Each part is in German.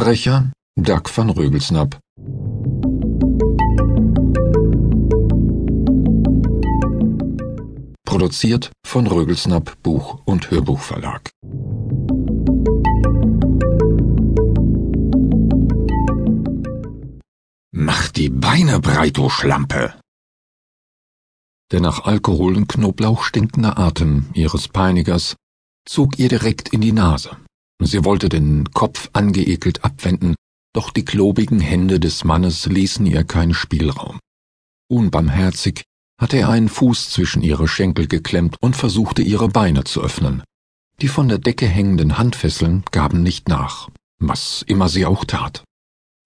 Sprecher Dag van Rögelsnap. Produziert von Rögelsnap Buch- und Hörbuchverlag. Mach die Beine breit, du Schlampe! Der nach Alkohol und Knoblauch stinkende Atem ihres Peinigers zog ihr direkt in die Nase. Sie wollte den Kopf angeekelt abwenden, doch die klobigen Hände des Mannes ließen ihr keinen Spielraum. Unbarmherzig hatte er einen Fuß zwischen ihre Schenkel geklemmt und versuchte ihre Beine zu öffnen. Die von der Decke hängenden Handfesseln gaben nicht nach, was immer sie auch tat.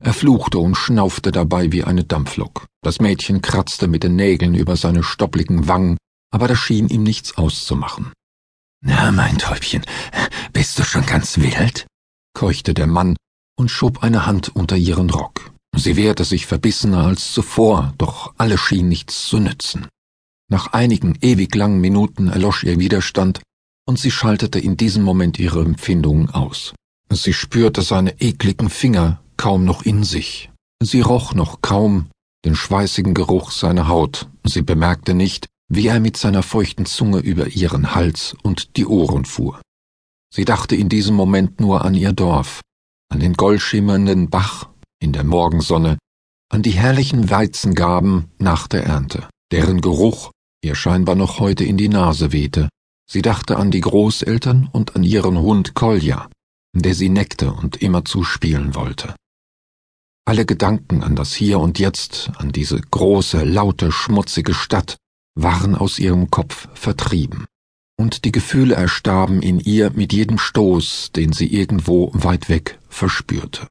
Er fluchte und schnaufte dabei wie eine Dampflok. Das Mädchen kratzte mit den Nägeln über seine stoppligen Wangen, aber das schien ihm nichts auszumachen. Na, mein Täubchen, bist du schon ganz wild? keuchte der Mann und schob eine Hand unter ihren Rock. Sie wehrte sich verbissener als zuvor, doch alles schien nichts zu nützen. Nach einigen ewig langen Minuten erlosch ihr Widerstand, und sie schaltete in diesem Moment ihre Empfindungen aus. Sie spürte seine ekligen Finger kaum noch in sich. Sie roch noch kaum den schweißigen Geruch seiner Haut. Sie bemerkte nicht, wie er mit seiner feuchten Zunge über ihren Hals und die Ohren fuhr. Sie dachte in diesem Moment nur an ihr Dorf, an den goldschimmernden Bach in der Morgensonne, an die herrlichen Weizengaben nach der Ernte, deren Geruch ihr scheinbar noch heute in die Nase wehte. Sie dachte an die Großeltern und an ihren Hund Kolja, der sie neckte und immerzu spielen wollte. Alle Gedanken an das Hier und Jetzt, an diese große, laute, schmutzige Stadt, waren aus ihrem Kopf vertrieben, und die Gefühle erstarben in ihr mit jedem Stoß, den sie irgendwo weit weg verspürte.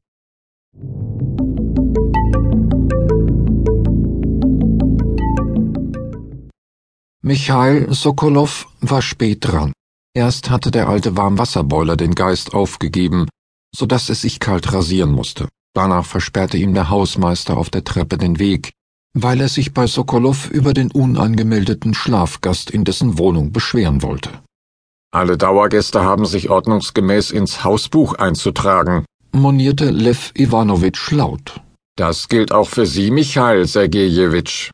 Michail Sokolow war spät dran. Erst hatte der alte Warmwasserboiler den Geist aufgegeben, so dass es sich kalt rasieren musste. Danach versperrte ihm der Hausmeister auf der Treppe den Weg, weil er sich bei Sokolow über den unangemeldeten Schlafgast in dessen Wohnung beschweren wollte. Alle Dauergäste haben sich ordnungsgemäß ins Hausbuch einzutragen, monierte Lev Iwanowitsch laut. Das gilt auch für Sie, Michail Sergejewitsch.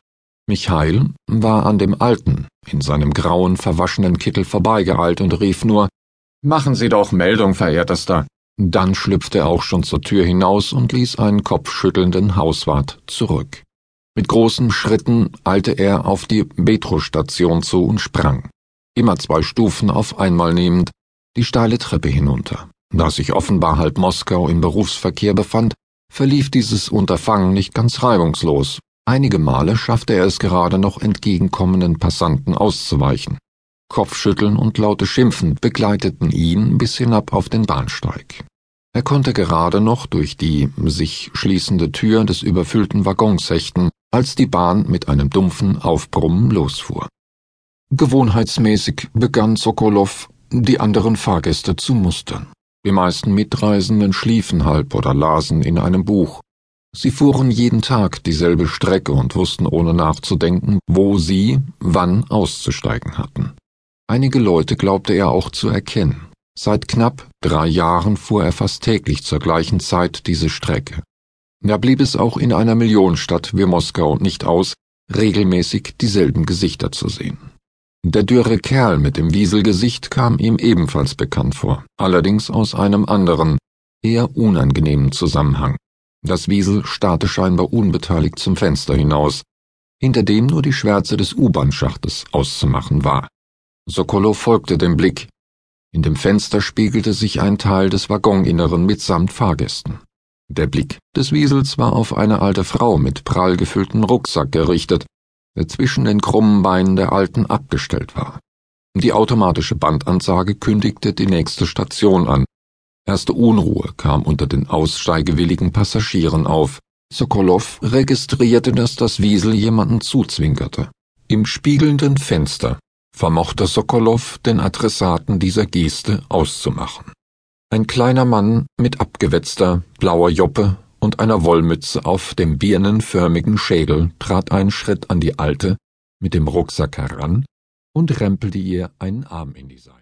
Michail war an dem Alten, in seinem grauen, verwaschenen Kittel vorbeigeeilt und rief nur Machen Sie doch Meldung, verehrtester. Dann schlüpfte er auch schon zur Tür hinaus und ließ einen kopfschüttelnden Hauswart zurück. Mit großen Schritten eilte er auf die Metrostation zu und sprang, immer zwei Stufen auf einmal nehmend, die steile Treppe hinunter. Da sich offenbar halb Moskau im Berufsverkehr befand, verlief dieses Unterfangen nicht ganz reibungslos. Einige Male schaffte er es gerade noch entgegenkommenden Passanten auszuweichen. Kopfschütteln und laute Schimpfen begleiteten ihn bis hinab auf den Bahnsteig. Er konnte gerade noch durch die sich schließende Tür des überfüllten Waggons hechten, als die Bahn mit einem dumpfen Aufbrummen losfuhr. Gewohnheitsmäßig begann Sokolow, die anderen Fahrgäste zu mustern. Die meisten Mitreisenden schliefen halb oder lasen in einem Buch. Sie fuhren jeden Tag dieselbe Strecke und wussten ohne nachzudenken, wo sie wann auszusteigen hatten. Einige Leute glaubte er auch zu erkennen. Seit knapp drei Jahren fuhr er fast täglich zur gleichen Zeit diese Strecke. Da blieb es auch in einer Millionenstadt wie Moskau nicht aus, regelmäßig dieselben Gesichter zu sehen. Der dürre Kerl mit dem Wieselgesicht kam ihm ebenfalls bekannt vor, allerdings aus einem anderen, eher unangenehmen Zusammenhang. Das Wiesel starrte scheinbar unbeteiligt zum Fenster hinaus, hinter dem nur die Schwärze des U-Bahn-Schachtes auszumachen war. Sokolow folgte dem Blick, in dem Fenster spiegelte sich ein Teil des Waggoninneren mitsamt Fahrgästen. Der Blick des Wiesels war auf eine alte Frau mit prall gefüllten Rucksack gerichtet, der zwischen den krummen Beinen der Alten abgestellt war. Die automatische Bandansage kündigte die nächste Station an. Erste Unruhe kam unter den aussteigewilligen Passagieren auf. Sokolow registrierte, dass das Wiesel jemanden zuzwinkerte. Im spiegelnden Fenster vermochte Sokolow den Adressaten dieser Geste auszumachen. Ein kleiner Mann mit abgewetzter, blauer Joppe und einer Wollmütze auf dem birnenförmigen Schädel trat einen Schritt an die Alte mit dem Rucksack heran und rempelte ihr einen Arm in die Seite.